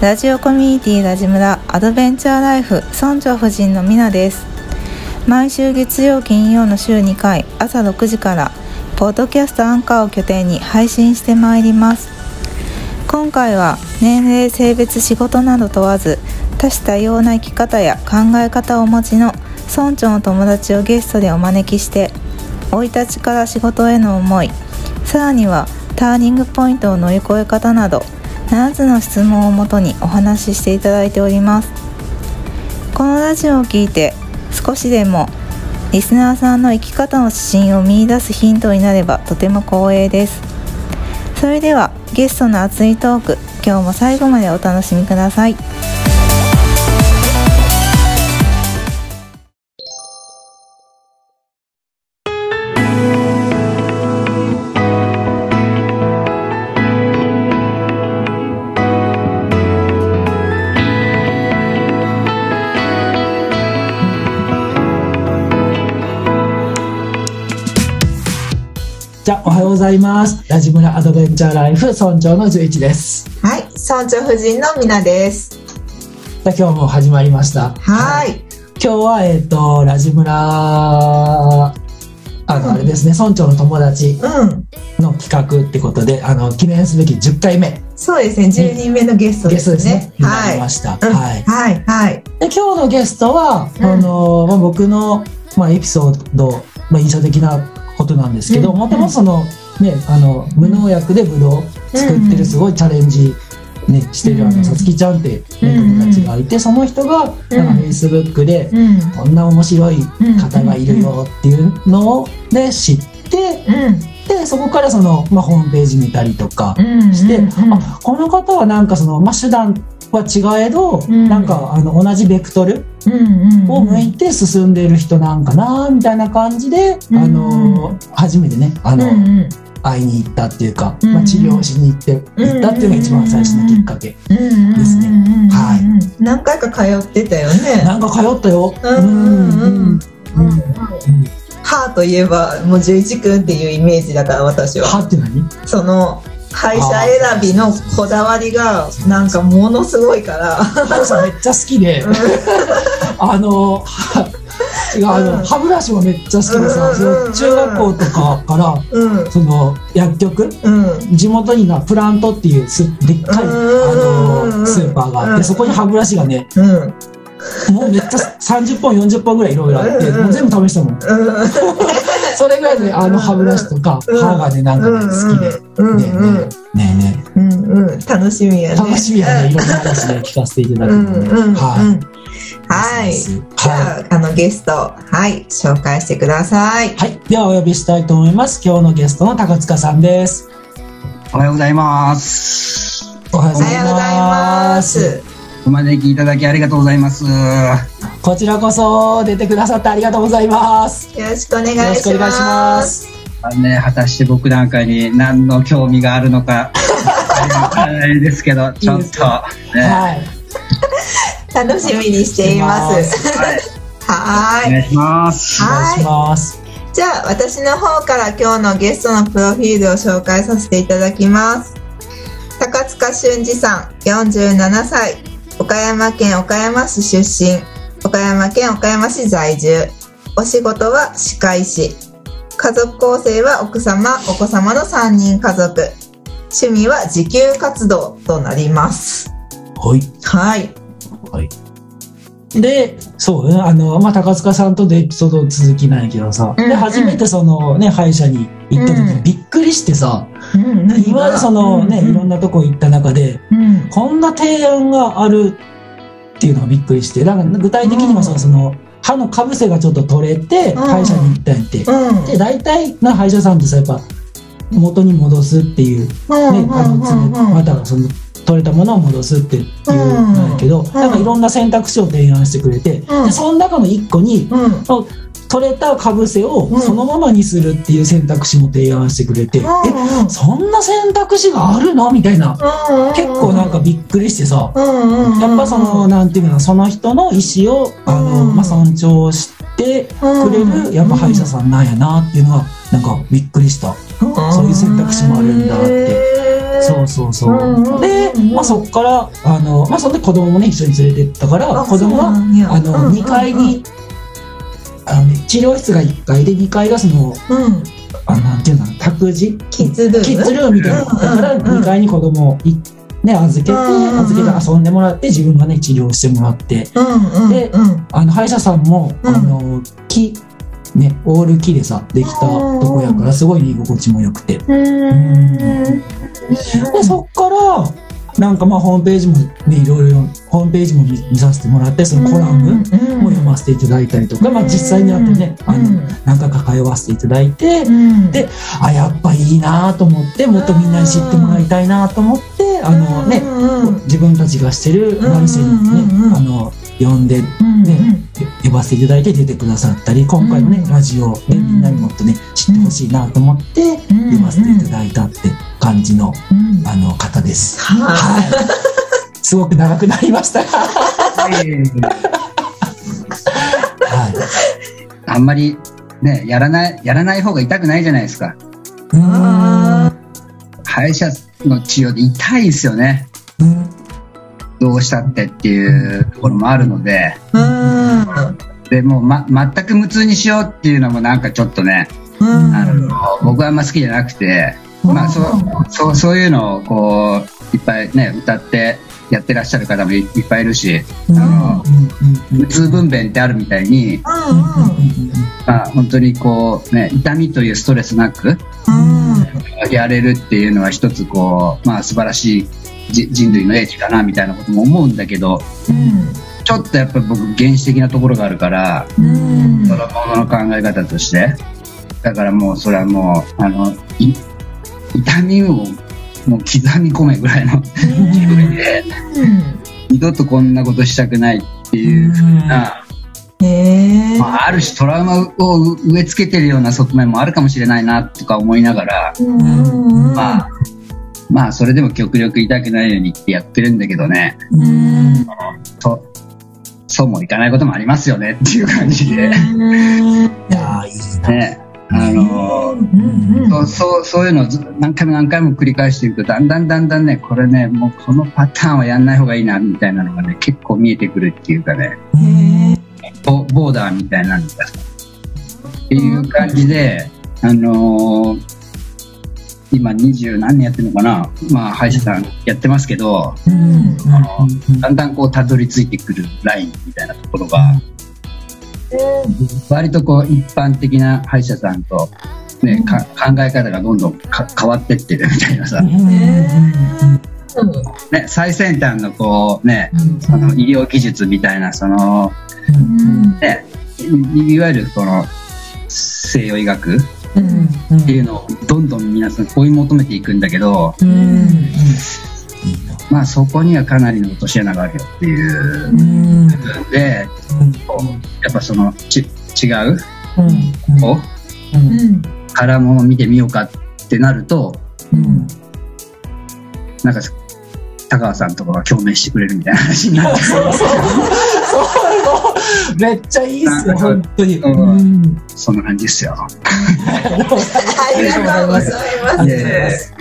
ラジオコミュニティラジムラアドベンチャーライフ村長夫人のみなです。毎週月曜金曜の週2回朝6時からポッドキャストアンカーを拠点に配信してまいります。今回は年齢性別仕事など問わず多種多様な生き方や考え方をお持ちの村長の友達をゲストでお招きして生い立ちから仕事への思いさらにはターニングポイントを乗り越え方など7つの質問をもとにお話ししていただいております。このラジオを聞いて少しでもリスナーさんの生き方の指針を見いだすヒントになればとても光栄です。それではゲストの熱いトーク今日も最後までお楽しみください。ざいます。ラジムラアドベンチャーライフ村長の11です。はい村長夫人のみなです。じゃあ、今日も始まりました。はい。今日は、えっ、と、ラジムラ、あの、うんあれですね、村長の友達うん。の企画ってことで、あの、記念すべき10回目、そうですね10人目のゲストゲストですね。はい。りました。うん。はい。はいはい。で、今日のゲストは、うん。あの、まあ、僕の、まあ、エピソード、まあ、印象的なことなんですけど、うん。もともとその、ね、あの、無農薬でブドウ作ってるすごいチャレンジ、ね、してるあうん。の、さつきちゃんって、ね、うん友達がいて、その人が、なんか、フェイスブックで、うん。こんな面白い方がいるよっていうのを、で、知って、うん。で、そこからその、まあ、ホームページ見たりとかうんして、うん。あ、この方はなんかその、まあ、手段は違えど、うん。なんか、あの、同じベクトルを向いて進んでいる人なんかな、みたいな感じで、うん。あの、初めてね、あの、うんうん会いに行ったっていうか、うん。まあ、治療しに行って、行ったっていうのが一番最初のきっかけ。ですね。はい何回か通ってたよねなん。か通ったよ。うん。うん。うん。うん。うん。歯といえばもう十一君っていうイメージだから私は歯って何その会社選びのこだわりがなん。かものすごいから歯さん。めっちゃ好きで、あの、歯違う、あの、うん。歯ブラシもめっちゃ好きでさ、その中学校とかから、うん。その薬局、うん。地元になプラントっていうすでっかい、あうんの、スーパーがあって、うんそこに歯ブラシがね、うんもうめっちゃ30本、40本ぐらいいろいろあって、もう全部試したもん。うんそれぐらいで、あの歯ブラシとか、うん歯がね、なんかね、好きで。うんねえねえねえねうんうん楽しみやえね楽しみやね、いろんな話ね、聞かせていただくのはい。はいじはゃああのゲストはい紹介してくださいい。はい。では、お呼びしたいと思います。今日のゲストの高塚さんです。おはようございます。おはようございま。すお招きいただきありがとうございます。こちらこそ出てくださってありがとうございます。よろしくお願いしよろしくお願いしまますす。あのね、果たして僕なんかに何の興味があるのか、わからないですけど、ちょっと、ね、はい。楽しみにしていますはい、はーいお願いします。お願いします。じゃあ私の方から今日のゲストのプロフィールを紹介させていただきます高塚俊二さん47歳岡山県岡山市出身。岡山県岡山市在住。お仕事は歯科医師。家族構成は奥様お子様の3人家族。趣味は自給活動となります。はい。はい。はい。で、そうね、あの、まあ、高塚さんとでエピソード続きなんやけどさ、で、うんうん。初めてそのね、歯医者に行った時うん。にびっくりしてさ、うん今までそのね、いろんなとこ行ったこんな提案があるっていうのがびっくりして、だから具体的にはさ、うんその、歯のかぶせがちょっと取れて、ん。歯医者に行ったんやって。うん。で、大体な歯医者さんってさ、やっぱ、元に戻すっていう、ね、うんあの、またその、取れたものを戻すっていうなんやけど、なん。かいろんな選択肢を提案してくれて、うん。で、その中の一個に、うん。その取れたかぶせをうん。そのままにするっていう選択肢も提案してくれて、えうんうん。そんな選択肢があるの？みたいな。結構なんかびっくりしてさやっぱそのなんていうかなその人の意思をあの、うん。まあ、尊重してくれるやっぱ歯医者さんなんやなっていうのはなんかびっくりした。そういう選択肢もあるんだって。そうそうそう。うんで、まあ、そっからあの、まあ、そんで子供もね一緒に連れてったからあ子供はあのうん2階にあの、ね、治療室が1階で2階がそのうん。あなんていうの託児キッズルーム？キッズルームみたいな。だからうんうん。うん2階に子供をいね預けて預けて遊んでもらって自分がね治療してもらって。でうんあの歯医者さんも、うん。あの木ねオール木でさできたとこやからすごい居心地も良くて。うん。でそなんかまあホームページもねいろいろホームページも見見させてもらってそのコラムも読ませていただいたりとか、まあ、実際にあとねあの何回か通わせていただいてうん。であやっぱいいなと思ってもっとみんなに知ってもらいたいなと思ってあのねうん自分たちがしてるうんお店にねあの呼んでうんね呼ばせていただいて出てくださったり今回もねうんラジオでみんなにもっとね知ってほしいなと思ってうん呼ばせていただいたって感じのうんあの方です。ははい。すごく長くなりましたが。はい。あんまりね、やらない、やらない方が痛くないじゃないですか。歯医者の治療で痛いですよね。うんどうしたってっていうところもあるので、うん。でもう、ま、全く無痛にしようっていうのもなんかちょっとね、うん。あの、僕はあんま好きじゃなくて、まあそう、そう、そういうのをこう、いっぱいね、歌ってやってらっしゃる方もいいっぱいいるし、うん。あのうん。無痛分娩ってあるみたいに、まあ本当にこうね、痛みというストレスなくやれるっていうのは一つこう、まあ素晴らしいじ人類の英知かなみたいなことも思うんだけど、ちょっとやっぱり僕原始的なところがあるから、そのものの考え方として。だからもうそれはもう、あの、い痛みをもう刻み込めぐらいの勢いで、二度とこんなことしたくないっていうふうな、へえ。まあ、ある種トラウマを植え付けてるような側面もあるかもしれないなとか思いながら、まあ、まあそれでも極力痛くないようにってやってるんだけどね、と、そうもいかないこともありますよねっていう感じで。ね、あのそうそうそういうのをず何回も何回も繰り返していくとだんだんだんだんねこれねもうこのパターンはやんない方がいいなみたいなのがね結構見えてくるっていうかね。ボボーダーみたいなのがっていう感じであのー今二十何年やってるのかな？まあ歯医者さんやってますけどうん。だんだんこうたどり着いてくるラインみたいなところが割とこう一般的な歯医者さんと、ねか考え方がどんどんか変わってってるみたいなさ、ね、最先端のこうねその医療技術みたいなその、ね、いいわゆるこの西洋医学っていうのをどんどん皆さん追い求めていくんだけど、まあそこにはかなりの落とし穴があるよっていう。部分で、やっぱそのち違う？方からものを見てみようかってなると、なんか高川さんとかが共鳴してくれるみたいな話になって めっちゃいいっすよ、本当に。うんうんそんな感じですよ。ありがとうございます。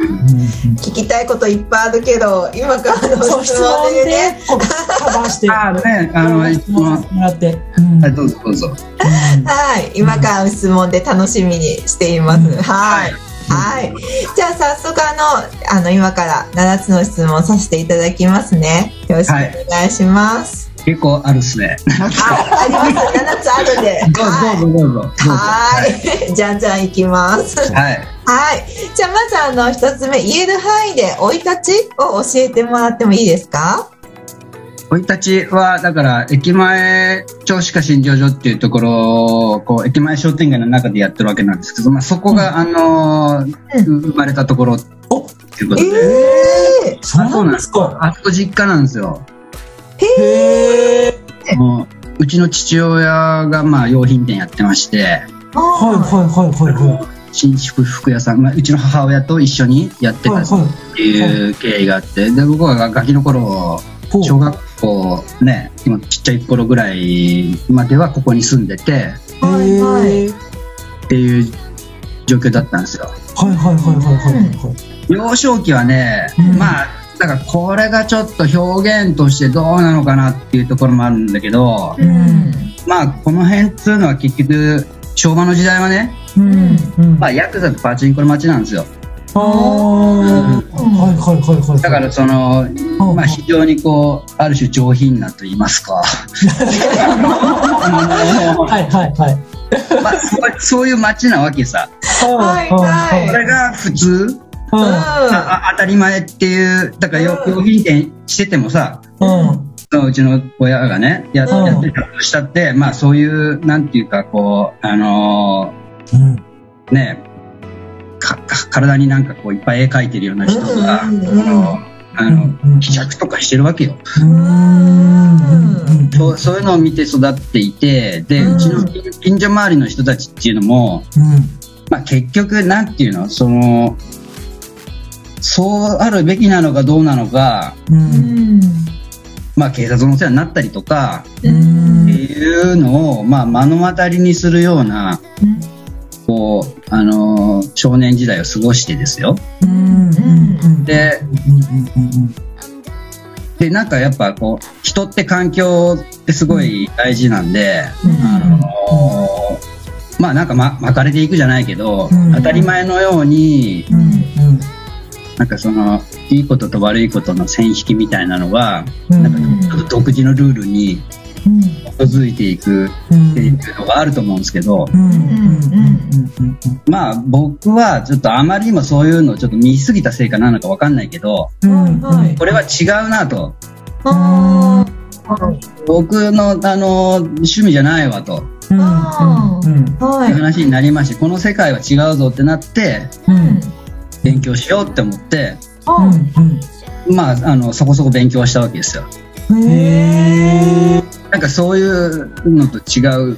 聞きたいこといっぱいあるけど、今からの質質問問でね。カバーして、あね、あの、いつも、もらって。うんはいどうぞどうぞ。はい、今からの質問で楽しみにしています。はい。はい。じゃあ早速あの、あの今から7つの質問をさせていただきますね。よろしくお願いします。結構あるっすね。はい、あります。7つあるんで。どうぞどうぞどうぞ。はい。じゃんじゃんいきます。はい。はい。じゃあまずあの一つ目、言える範囲で生い立ちを教えてもらってもいいですか？生い立ちは、だから、駅前銚子化診療所っていうところを、こう、駅前商店街の中でやってるわけなんですけど、まあ、そこが、あのー生まれたところっておいうことで、ええそうなんですか？あそこ実家なんですよ。へえ。もうちの父親がまあ用品店やってまして、はいはいはいはいはい。新築服屋さんがうちの母親と一緒にやってたっはいはていう経緯があって、で僕はガキの頃小学校ね今ちっちゃい頃ぐらいまではここに住んでて。はいはい。っていう状況だったんですよ。はいはいはいはいはい。幼少期はね、うん。まあだからこれがちょっと表現としてどうなのかなっていうところもあるんだけど、うんまあこの辺っつうのは結局昭和の時代はね、うんうん。まあ、ヤクザとパチンコの街なんですよああ。はいはいはいはい。だからその、うんまあ、非常にこうある種上品なと言いますか はいはいはい。まあ、そうそういう街なわけさはいはいこれが普通？うん。当たり前っていうだから用品店しててもさうん。うちの親がねや,、うん。やってたとしたってまあそういうなんていうかこうあのうん。ーねかか体になんかこういっぱい絵描いてるような人が、うん。あの試着とかしてるわけよ。うん。そうそういうのを見て育っていてで、ううんちの近近所周りの人たちっていうのも、まあ、結局なんていうのそのそうあるべきなのかどうなのか、うん。まあ、警察のお世話になったりとかうん。っていうのを、まあ、目の当たりにするようなこう、あのー少年時代を過ごしてですよ。ででなんかやっぱこう人って環境ってすごい大事なんで、あのーまあなんか、ま、巻かれていくじゃないけど、うん。当たり前のようになんかそのいいことと悪いことの線引きみたいなのがなんかちょっと独自のルールに基づいていくっていうのがあると思うんですけど、まあ僕はちょっとあまりにもそういうのをちょっと見すぎたせいかなのかわかんないけどはいこれは違うなと。あ僕のあの趣味じゃないわと。いいう話になりましてこの世界は違うぞってなって勉強しようって思ってまああのそこそこ勉強したわけですよ。なんかそういうのと違う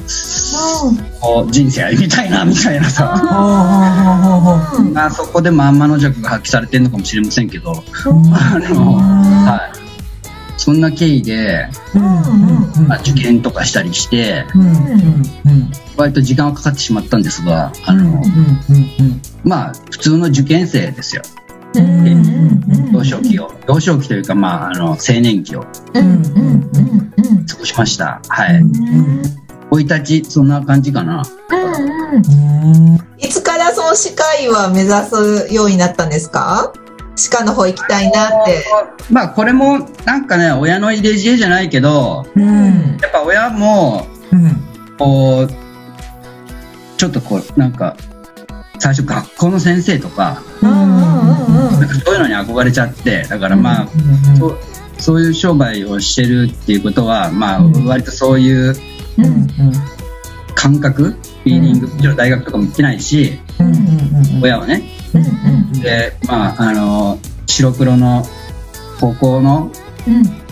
こう人生歩みたいなみたいなさ。まあそこでまんまの弱が発揮されてるのかもしれませんけど。あの、はい、そんな経緯で、まあ、受験とかしたりして割と時間はかかってしまったんですがあの、まあ普通の受験生ですよ。幼少期を。幼少期というかまああの青年期を。過ごしました。はい。生い立ちそんな感じかな。いつからその歯科医は目指すようになったんですか？歯科の方行きたいなって。まあこれもなんかね親の入れ知恵じゃないけどやっぱ親もこうちょっとこうなんか最初学校の先生とかなんかそういうのに憧れちゃってだからまあそうそういう商売をしてるっていうことはまあ割とそういう感覚フィーリングもちろん大学とかも行ってないし親はね。でまああの白黒の高校の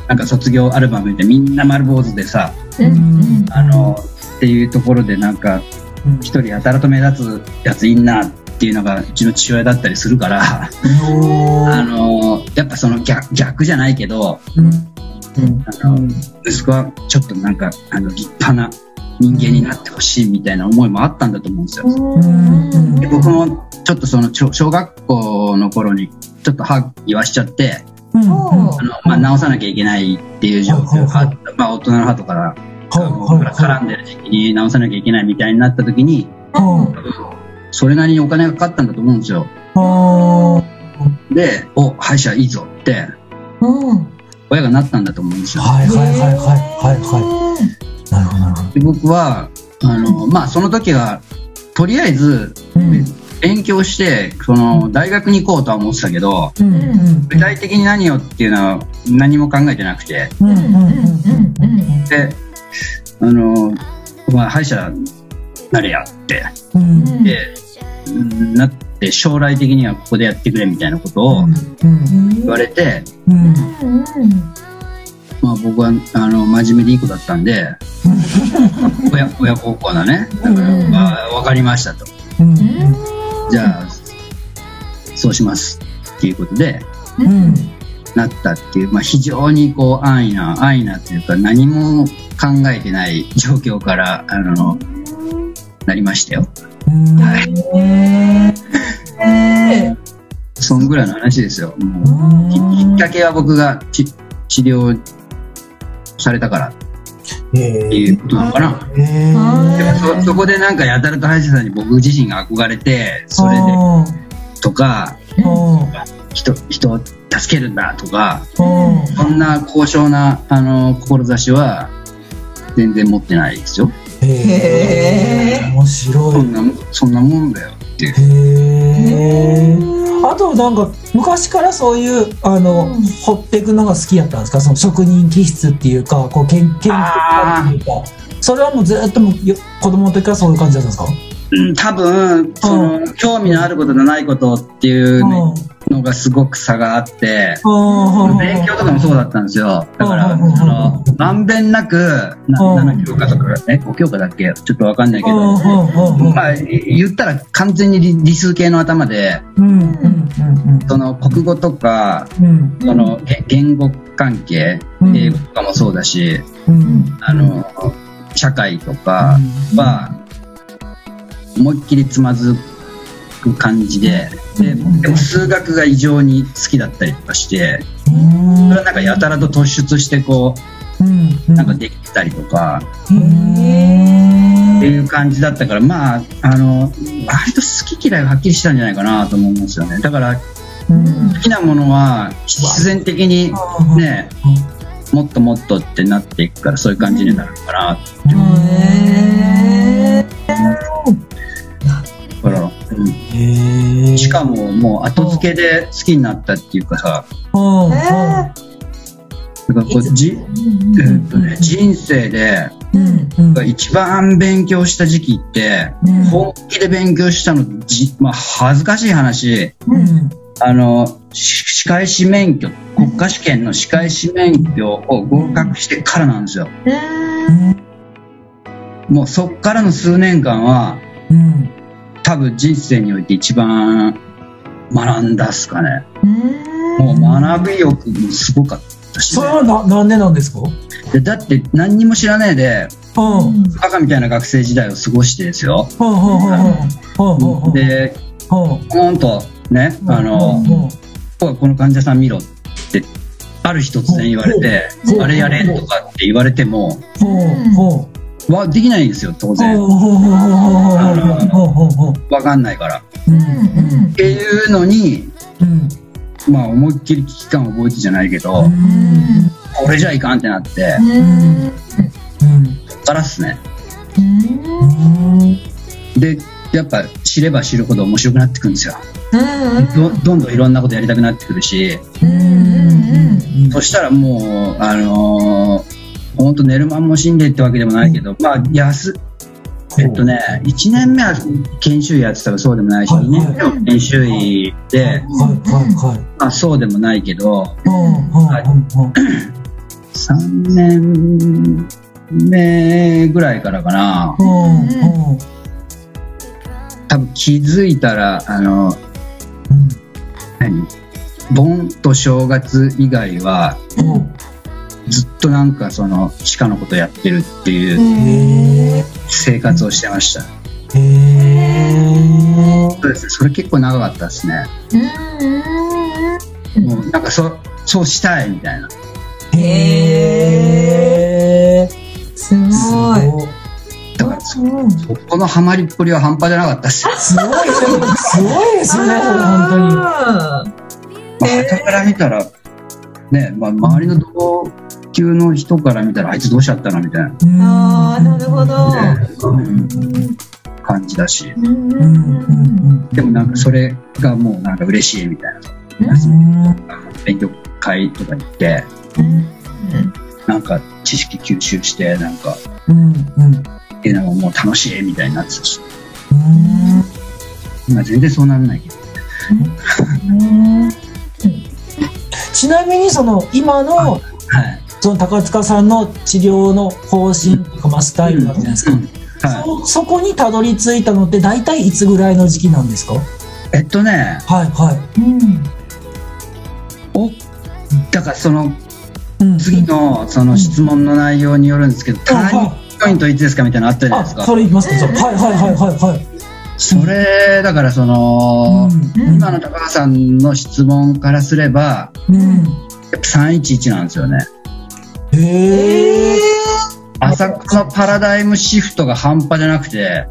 なんか卒業アルバムでみんな丸坊主でさあのっていうところでなんか一人やたらと目立つやついんなっていうのがうちの父親だったりするから。あのやっぱその逆逆じゃないけどあの息子はちょっとなんかあの立派な人間になってほしいみたいな思いもあったんだと思うんですよ。で僕もちょっとその小小学校の頃にちょっと歯言わしちゃってあの、まあ、直さなきゃいけないっていう状況があった、まあ、大人の歯とか絡んでる時期に直さなきゃいけないみたいになった時にそれなりにお金がかかったんだと思うんですよ。で「お歯医者いいぞ」って親がなったんだと思うんですよ。はいはいはいはいはいはい。なるほどなるほど。で僕はあの、まあ、その時はとりあえず勉強してその大学に行こうとは思ってたけど具体的に何をっていうのは何も考えてなくて。であの、まあ、歯医者なれやってでなって将来的にはここでやってくれみたいなことを言われて、ままあ僕はあの真面目でいい子だったんで親親孝行なねだから、まあ、分かりましたと。うん。じゃあそうしますっていうことでうんなったっていう、まあ、非常にこう安易な安易なというか何も考えてない状況からあのなりましたよ。うんはいえそんぐらいの話ですよ。もうききっかけは僕がち治療されたから。っていうことなのかな。えー。でもそそこでなんかやたらと歯医者さんに僕自身が憧れてそれであとかー人人を助けるんだとかうん。そんな高尚なあの志は全然持ってないですよ。へえ面白い。そんなもんそんなもんだよっていう。へえあとなんか昔からそういうあの、うん掘っていくのが好きやったんですか？その職人気質っていうかこう研研究家っていうか。それはもうずっとも子供の時からそういう感じだったんですか？うん多分その興味のあることとないことっていううんのがすごく差があってうん勉強とかもそうだったんですよ。だからうんそのまんべんなくなう。ん7教科とかね5教科だっけ？ちょっとわかんないけうんどまあい言ったら完全に理理数系の頭でその国語とかうん。そのげ言語関係うん。英語とかもそうだしうん。あの社会とかは思いっきりつまずく感じでででも数学が異常に好きだったりとかしてうん。それはなんかやたらと突出してこうなんかできたりとかへってえいう感じだったからまああの割と好き嫌いがはっきりしたんじゃないかなと思うんですよね。だからうん。好きなものは必然的にねもっともっとってなっていくからそういう感じになるのかなへしかももう後付けで好きになったっていうかさうん。だからこうじ、えっとね、人生でうんうん。一番勉強した時期ってうん。本気で勉強したのじ、まあ、恥ずかしい話。うん。あのし歯科医師免許国家試験の歯科医師免許を合格してからなんですよ。もうそっからの数年間はうん多分人生において一番学んだっすかね。もう学び欲もすごかったし、それはななんでなんですか？でだって何にも知らないでうん。うんバカみたいな学生時代を過ごしてですよ。でうん。ポンとねあのこの患者さん見ろってある日突然言われてうん。あれやれとかって言われてもわできないんですよ当然。わかんないから。っていうのにまあ思いっきり危機感を覚えてじゃないけどこれじゃいかんってなってそっからっすね。でやっぱ知れば知るほど面白くなってくるんですよ。どどんどんいろんなことやりたくなってくるし。そしたらもうあのーほんと寝る間も死んでってわけでもないけどまあ安えっとね1年目は研修医やってたらそうでもないしはい2年目も研修医で。はいはいまあそうでもないけどはい。3年目ぐらいからかな。多分気づいたらあの何？盆と正月以外はずっとなんかその歯科のことやってるっていう生活をしてました。そうですね。それ結構長かったですね。もうなんかそそうしたいみたいな。すごい。だからそそこのハマりっぷりは半端じゃなかったっす。すごい。ですごいですね本当に。まあ、傍から見たら、ね、まあ、周りの同級の人から見たら、あいつどうしちゃったのみたいな、ああなるほど。ねうん。感じだし、でもなんかそれがもうなんか嬉しいみたいな、勉強会とか行って、なんか知識吸収して、なんか、うんうんっていうのがもう楽しいみたいになってたし、今全然そうならないけど。ちなみにその今のはい。その高塚さんの治療の方針とか、まあ、スタイルあるじゃないですか、うんはい。そそこにたどり着いたのって大体いつぐらいの時期なんですか？えっとね。はいはい、うんおだからそのうん。次のその質問の内容によるんですけど、ターニングポイントいつですかみたいなのあったじゃないあですか。それいきますか？はいはいはいはいはい。それだからその、うん。今の高橋さんの質問からすればうん。やっぱ311なんですよねへええ朝のパラダイムシフトが半端じゃなくて。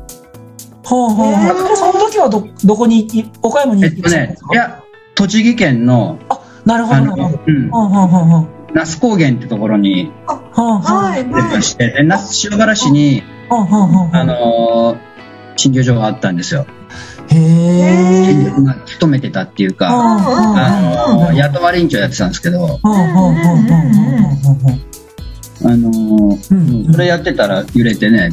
はあはあはあ。その時はどどこにい岡山にえっとねいや栃木県のなるほあどなるほど。の、うん、はあはあはあは那須高原ってところにあはあはあ。はい出まはいして、で那須塩原市に、はあはあはあ。あのー診療所があったんですよ。へえまあ、勤めてたっていうか、はあのー雇われ院長やってたんですけど、はあのーうん。それやってたら揺れてね、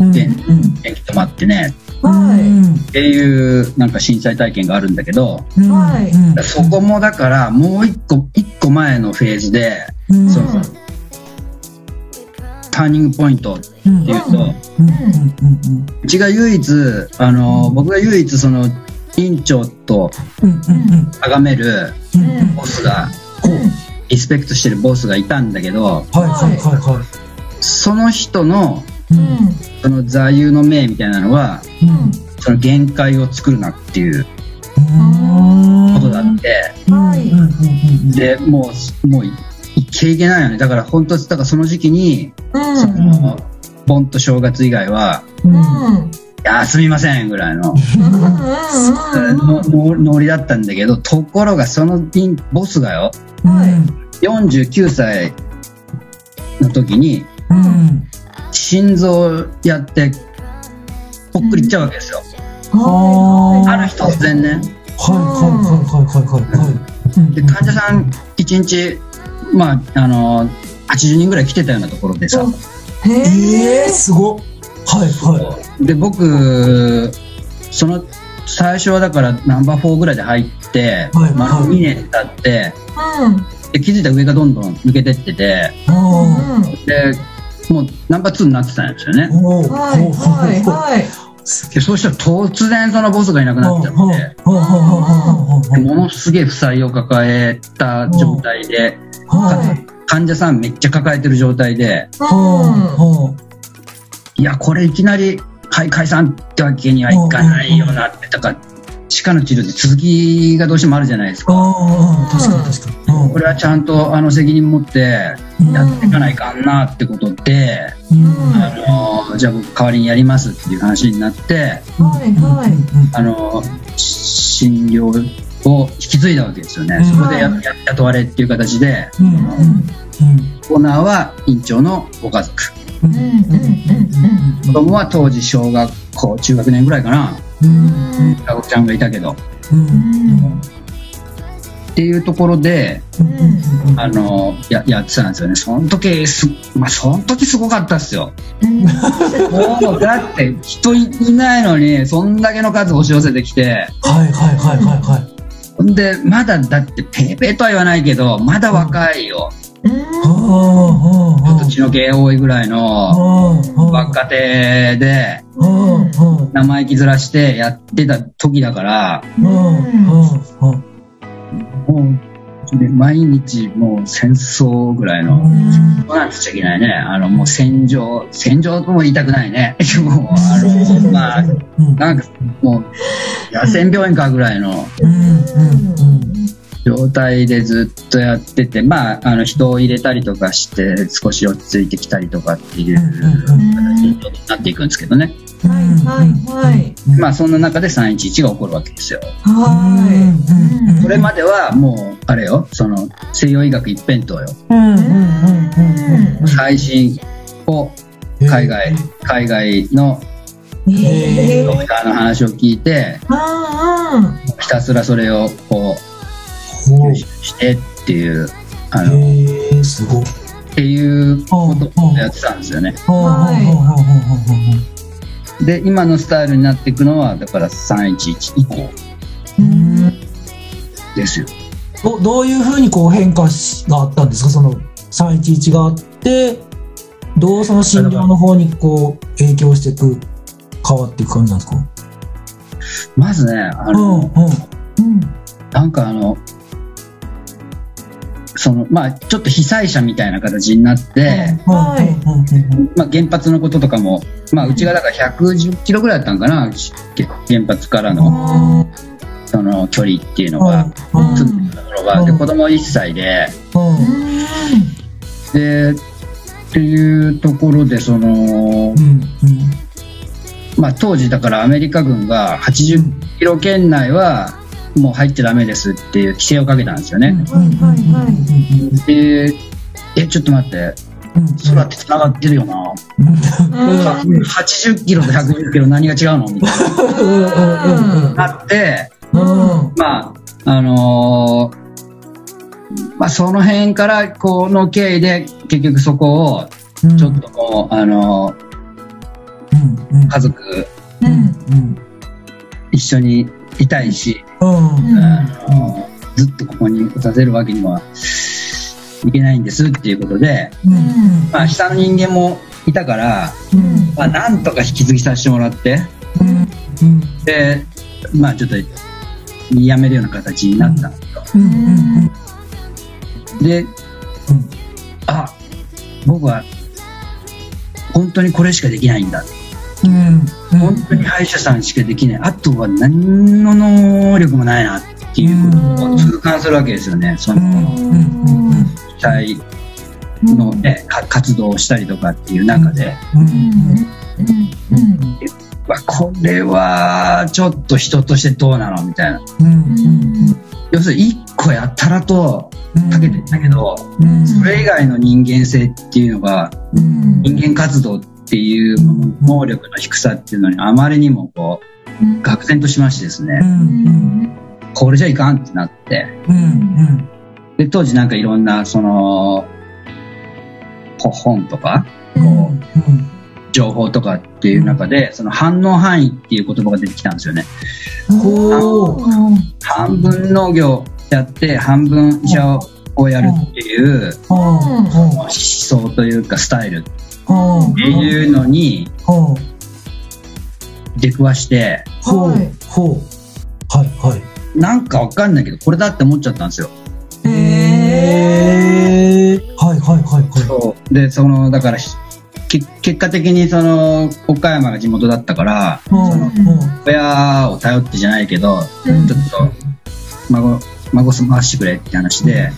あうん。電電気止まってね、はい。っていうなんか震災体験があるんだけど、うん。はい。うんそこもだからもう一個、一個前のフェーズで、うん。そうそうターニングポイントってうんいうと、うん。うんうんうちが唯一、あのー僕が唯一その院長とうん。うん。うん。崇めるうん。うん。ボスが、こうリスペクトしてるボスがいたんだけど、はいはいはいはその人のその座右の銘みたいなのは、うんその限界を作るなっていううん。ことだって、はい。で、もう、もうい、いけいけないよね。だから本当、だからその時期に、そうん。の、盆と正月以外は、うんうんいや、すみませんぐらいの、ノリだったんだけど、ところがそのピンボスがよ、はい。49歳の時に、うん心臓やって、ぽっくりいっちゃうわけですよ。はある日突然ね。はいはいはいはいはいはい。で、患者さん1日、まあ、あの、80人ぐらい来てたようなところでさ、へえええすごっはいはで、僕、その、最初はだからナンバー4ぐらいで入って、はいまあ、はい。2年経って、うん。で気づいたら上がどんどん抜けてってて、いあで、もうナンバー2になってたんですよね。あ。おーはいはいはい。でそうしたら突然そのボスがいなくなっちゃって、はいはいはいはい。ものすげえ負債を抱えた状態で、はい。患者さんめっちゃ抱えてる状態で、うんいや、これいきなり、はい、解散ってわけにはいかないよなって、だから、歯科の治療で続きがどうしてもあるじゃないですか。確かに確かに。これはちゃんとあの責任持ってうんやっていかないかんなってことで、うん。あのじゃあ僕代わりにやりますっていう話になって、はいはい。あの診療を引き継いだわけですよね。うん。そこでやや雇われっていう形で、うんオーナーは院長のご家族。うんうんうんうん子供は当時小学校、中学年ぐらいかな。うん双子ちゃんがいたけど。っていうところで、うんあの、や、やってたんですよね。その時す、まあ、その時すごかったっすよ。うんもう、だって、人いないのに、そんだけの数押し寄せてきて、はいはいはいはいはいほんで、まだ、だって、ペーペーとは言わないけど、まだ若いよ。うん。ちょっと血の気多いぐらいの、若手で、生意気ずらしてやってた時だから、もう、で毎日もう戦争ぐらいの、そうなん。つっちゃいけないね。あの、もう戦場、戦場とも言いたくないね。もう、あの、まあ、なん。か、もう、野戦病院かぐらいの状態でずっとやってて、まあ、あの、人を入れたりとかして、少し落ち着いてきたりとかっていう形になっていくんですけどね。はいはいはい。まあ、そんな中で311が起こるわけですよ。はい。それまではもう、あれよ、その、西洋医学一辺倒よ。最新を海外、海外のえドクターの話を聞いて、あひたすらそれをこう、してっていう、あの、っへえすごいていうことをやってたんですよね。で、今のスタイルになっていくのは、だから311以降ですよ。どどういうふうにこう変化しがあったんですか？その311があってどうその診療の方にこう影響していく変わっていく感じなんですか？まずねあの、うんうん、なんかあのそのまあ、ちょっと被災者みたいな形になって、はい。まあ、原発のこととかも、まあ、うちがだから110キロぐらいだったんかな原発からのその距離っていうのが、住ん。でたところがで子供1歳で。でっていうところでその、まあ、当時だからアメリカ軍が80キロ圏内はもう入っちゃダメですっていう規制をかけたんですよね。で、え、ちょっと待って。空って繋がってるよな。80キロと110キロ何が違うのみたいな。なって、まあ、あのー、まあ、その辺からこの経緯で結局そこをちょっとこう、あのー、家族、一緒にいたいし、ずっとここにいさせるわけにはいけないんですっていうことで、まあ、下の人間もいたから、まあ、なんとか引き継ぎさせてもらって、で、まあちょっとやめるような形になったん。ですよ。で、あ僕は本当にこれしかできないんだうん、本当に歯医者さんしかできない。あとは何の能力もないなっていうことを痛感するわけですよね。その機体の、ね、活動をしたりとかっていう中で。これはちょっと人としてどうなのみたいな。要するに1個やったらとかけてん。だけど、それ以外の人間性っていうのが、人間活動ってっていう能力の低さっていうのにあまりにもこう、愕然としましてですね、これじゃいかんってなって、で当時なんかいろんなその本とかこう、情報とかっていう中で、その反応範囲っていう言葉が出てきたんですよね。半分農業やって半分医者をやるっていう思想というかスタイル。っていうのに出くわして、ほう。ほう。はい。はい。なんかわかんないけどこれだって思っちゃったんですよ。へえはい。はい。はい。はい。そう。でそのだからけ結果的にその岡山が地元だったから、その親を頼ってじゃないけど、ちょっと孫孫すましてくれって話で、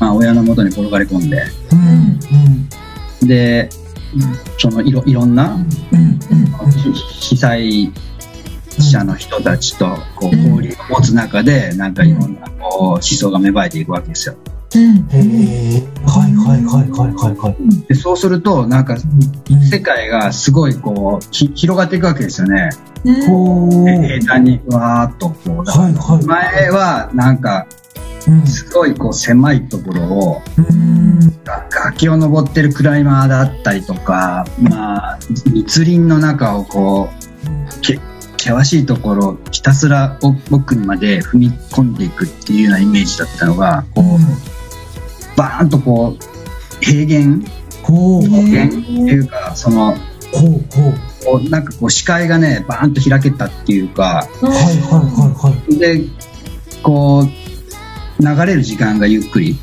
まあ、親の元に転がり込んで、で、そのいろいろんな、被災者の人たちとこう交流を持つ中で、なんかいろんなこう思想が芽生えていくわけですよ。へえはいはいはいはいはいはい。でそうするとなんか世界がすごいこうひ広がっていくわけですよね。こう平坦にわーっとこう、はいはい、前はなんかすごいこう狭いところを、崖を登ってるクライマーだったりとか、まあ、密林の中をこう、け険しいところひたすら奥にまで踏み込んでいくっていうようなイメージだったのが、こう、バーンとこう、平原？平原？っていうか、その、こうなんかこう視界がねバーンと開けたっていうか、はいはいはいはい、でこう流れる時間がゆっくり。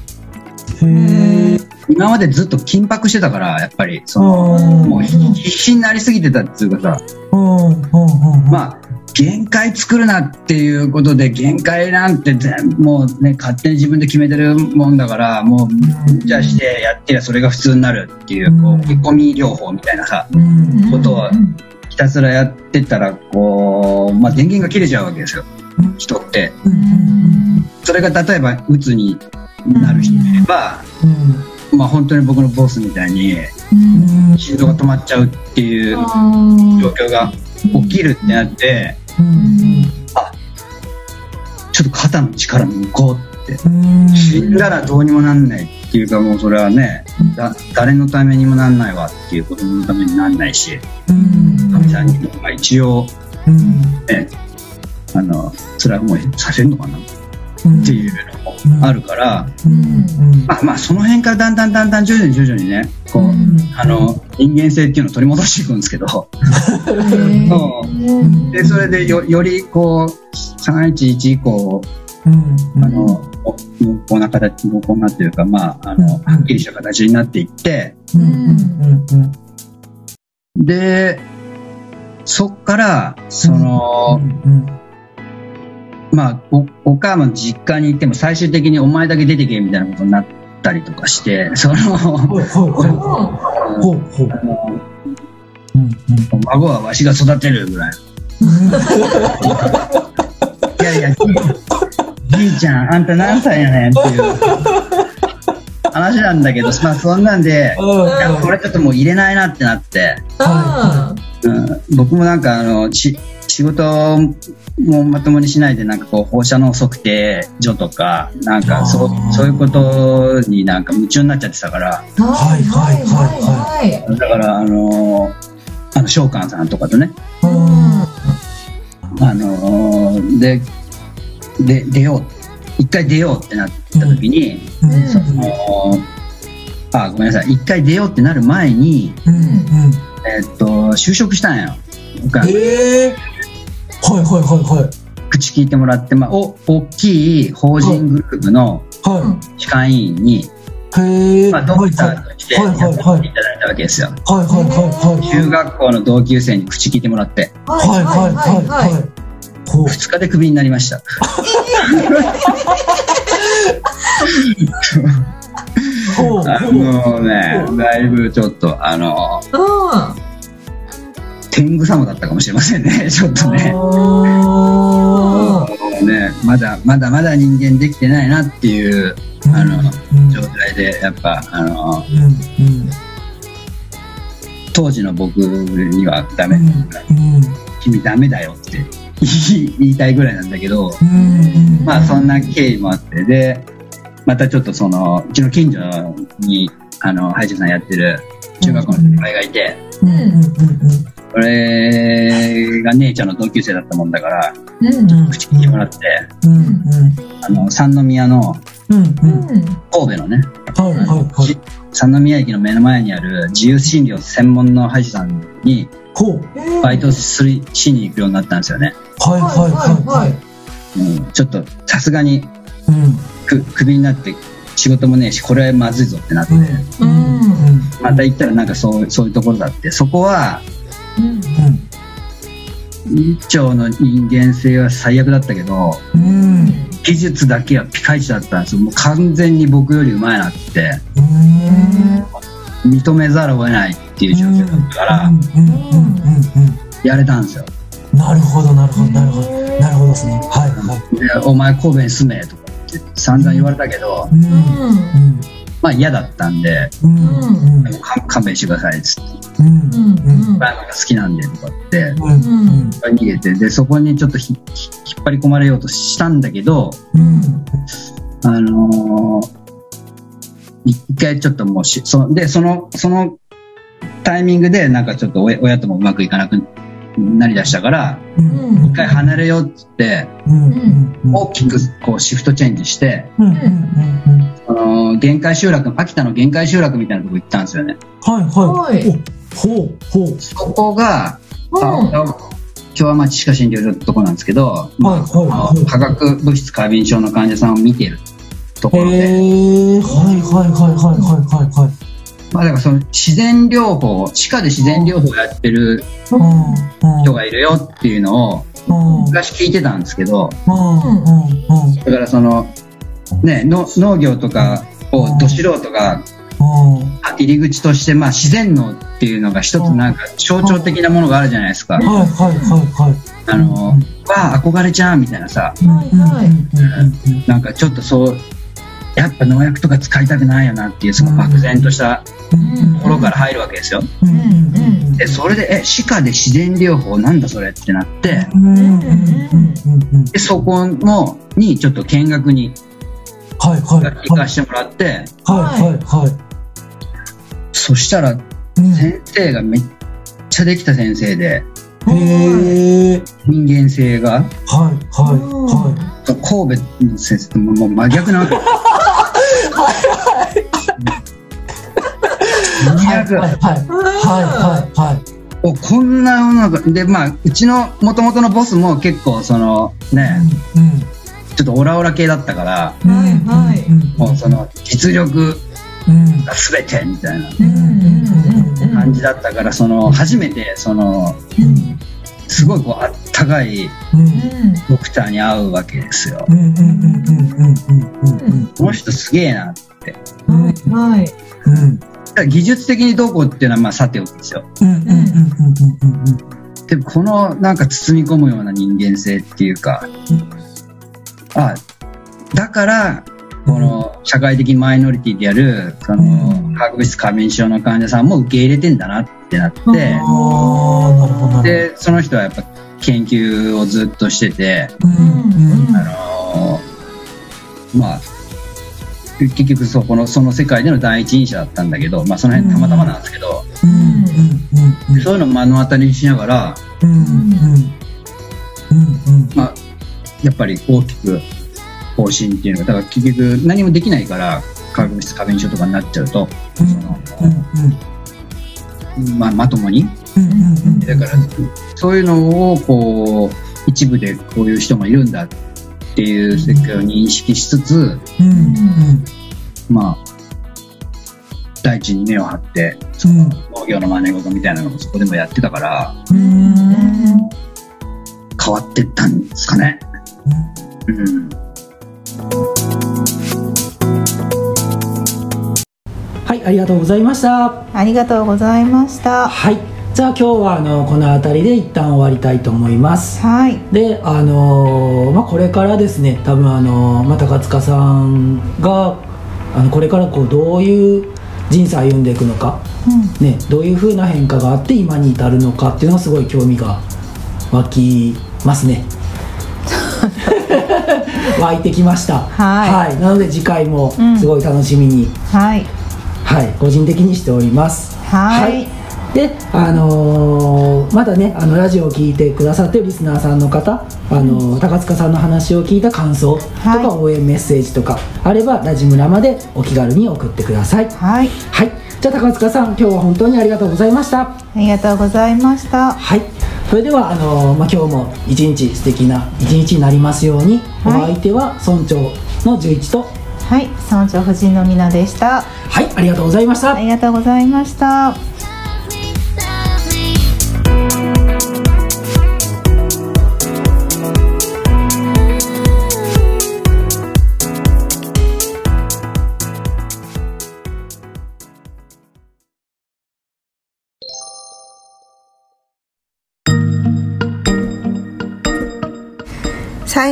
今までずっと緊迫してたから、やっぱり、その、もう必死になりすぎてたっていうかさ、まあ、限界作るなっていうことで、限界なんてもうね、勝手に自分で決めてるもんだから、もう、じゃあしてやってりゃそれが普通になるっていう、こう、追い込み療法みたいなさ、ことをひたすらやってたら、こう、まあ電源が切れちゃうわけですよ。人って。それが例えばうつになる人もいれば、まあ本当に僕のボスみたいに心臓が止まっちゃうっていう状況が起きるってなって、あちょっと肩の力抜こうって。死んだらどうにもなんないっていうかもうそれはねだ誰のためにもなんないわっていう子供のためになんないし神さんにも一応ねあの辛い思いさせるのかな？っていうのをあるから、うん。まあまあその辺からだんだんだんだん徐々に徐々にねこう、うん。あの人間性っていうのを取り戻していくんですけど、う。んでそれでよよりこう311以降うん。あのお濃厚な形濃厚なっていうかまああの、うん。はっきりした形になっていって。うん。うん。うん。でそっからその、うんまあおお母の実家に行っても最終的にお前だけ出てけみたいなことになったりとかしてその孫はわしが育てるぐらいいやいや、じいちゃん、あんた何歳やねんっていう話なんだけど、まあそんなんで、いやこれちょっともう入れないなってなって、はうん、僕もなんかあの、し仕事もまともにしないで、なんかこう放射能測定所とか、なんかそそういうことになんか夢中になっちゃってたから、はいはいはいはい。だからあのあの、召喚さんとかとね、いうん。あのーで、で、出よう。一回出ようってなった時に、うん。うんその、あ、ごめんなさい。一回出ようってなる前に、うん。うん。えっと、就職したんや。僕はええはいはいは口聞いてもらって、まあ、お、大きい法人グループのいはい。は歯科医院に、いへえまあ、ドクターとしてやはいはい。っていただいたわけですよ。はいはいはいはい中学校の同級生に口聞いてもらって、はいはいはいはいほう。2日でクビになりました。あのね、だいぶちょっと、あの、天狗様だったかもしれませんね、ちょっとね。ね、まだまだまだ人間できてないなっていうーあのうん。状態で、やっぱ、あの、うんうん。当時の僕にはダメ、うん君ダメだよって 言いたいぐらいなんだけど、うんうん。まあそんな経緯もあって、で、またちょっとその、うちの近所に、あの、歯医者さんやってる中学校の先輩がいて、うんうんうんこれが姉ちゃんの同級生だったもんだから、うん。うん口聞いてもらって、うん。あの、三宮のうん。うん。神戸のね、はい。はい。はい。じ三宮駅の目の前にある自由診療専門の歯医者さんにバイトするしに行くようになったんですよね。はい。はい。はい。はい。うん、ちょっとさすがにうん。くクビになって仕事もねえし、これはまずいぞってなって、うん。うん。また行ったらなんかそうそういうところだって、そこは一丁の人間性は最悪だったけど、うん。技術だけはピカイチだったんですよ。もう完全に僕より上手いなってうん。認めざるを得ないっていう状況だったから、やれたんですよ。うんなるほどなるほどなるほどなるほどですね。はいはい。で、お前神戸に住めとかって散々言われたけど、うん。うんまあ嫌だったんで、うん。うん。勘勘弁してくださいっつって、うん。うん。バイが好きなんでとかって、うん。逃げて、で、そこにちょっと引っ張り込まれようとしたんだけど、うん。あのー一回ちょっともうし、そで、その、そのタイミングで、なんかちょっと親親ともうまくいかなくなりだしたから、うん。一回離れようっつって、うん。うん。大きくこうシフトチェンジして、うん。うん。うんあのー限界集落、秋田の限界集落みたいなとこ行ったんですよね。はいはい。おほうほう。そこが、あ京和町歯科診療所ってとこなんですけど、まあはいはい化学物質過敏症の患者さんを見てるところで、へえはいはいはいはいはいはいはい。まあだからその自然療法、歯科で自然療法をやってるうん。人がいるよっていうのをうん。昔聞いてたんですけど、うんうんうん。だからその、ね、の農業とかをど素人がうん。入り口として、まあ自然農っていうのが一つなんか象徴的なものがあるじゃないですか。はいはいはいはい。あの、わあ、憧れちゃうみたいなさ、はいはいなんかちょっとそう、やっぱ農薬とか使いたくないよなっていう、その漠然としたところから入るわけですよ。で、それで、え、歯科で自然療法なんだそれってなって、で、そこの、にちょっと見学にはいはい行かしてもらって、はいはいはい。そしたらうん。先生がめっちゃできた先生で、へえ。人間性が、はいはいは神戸の先生とももう真逆なわけ。い。真逆。はいはいはいはい。おこんな世の中でまあうちのもともとのボスも結構そのね。うんちょっとオラオラ系だったからもうその実力うん。が全てみたいな感じだったからその初めてそのうんすごいこうあったかいうん。ドクターに会うわけですよ。この人すげえなって。うんはい。技術的にどうこうっていうのはまあさておきですよ。でもこのなんか包み込むような人間性っていうか、あだからこの社会的マイノリティであるそのうん。化学物質過敏症の患者さんも受け入れてんだなってなって、でその人はやっぱ研究をずっとしてて、うんうん。あのーまあ結局そこのその世界での第一人者だったんだけど、まあ、その辺たまたまなんですけど、うんうんうんそういうのを目の当たりにしながら、うんうんうんうん。まあ、やっぱり大きく方針っていうのがだから結局何もできないから化学物質過敏症とかになっちゃうと、そのうんまあ、まともに。だからそういうのをこう一部でこういう人もいるんだっていう世界を認識しつつ、まあ大地に根を張ってその農業の真似事みたいなのもそこでもやってたから変わってったん。ですかね。うん。はいありがとうございました。ありがとうございました。はい。じゃあ今日はあのこの辺りで一旦終わりたいと思います。はい。であのーまあ、これからですね多分あのーまあ、高塚さんがあのこれからこうどういう人生歩んでいくのか、うん。ね、どういうふうな変化があって今に至るのかっていうのがすごい興味が湧きますね湧いてきました。はい。なので次回もうん。すごい楽しみに、はい。はい、個人的にしております。はい。で、あのーまだねあのラジオを聞いてくださってるリスナーさんの方、あのー高塚さんの話を聞いた感想とはい。か応援メッセージとかあればラジムラまでお気軽に送ってください。はい。はい。じゃあ高塚さん今日は本当にありがとうございました。ありがとうございました。はいそれではあのーまあ、今日も一日素敵な一日になりますように、はい。お相手は村長の11と。はい。村長夫人のみなでした。はいありがとうございました。ありがとうございました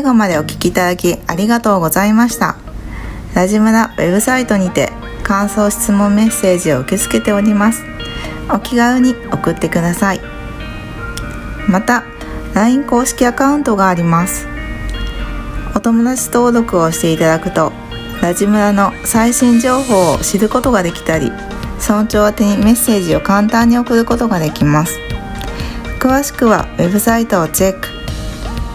最後までお聞きいただきありがとうございました。ラジムラウェブサイトにて感想質問メッセージを受け付けております。お気軽に送ってください。また LINE 公式アカウントがあります。お友達登録をしていただくとラジムラの最新情報を知ることができたり村長宛にメッセージを簡単に送ることができます。詳しくはウェブサイトをチェック。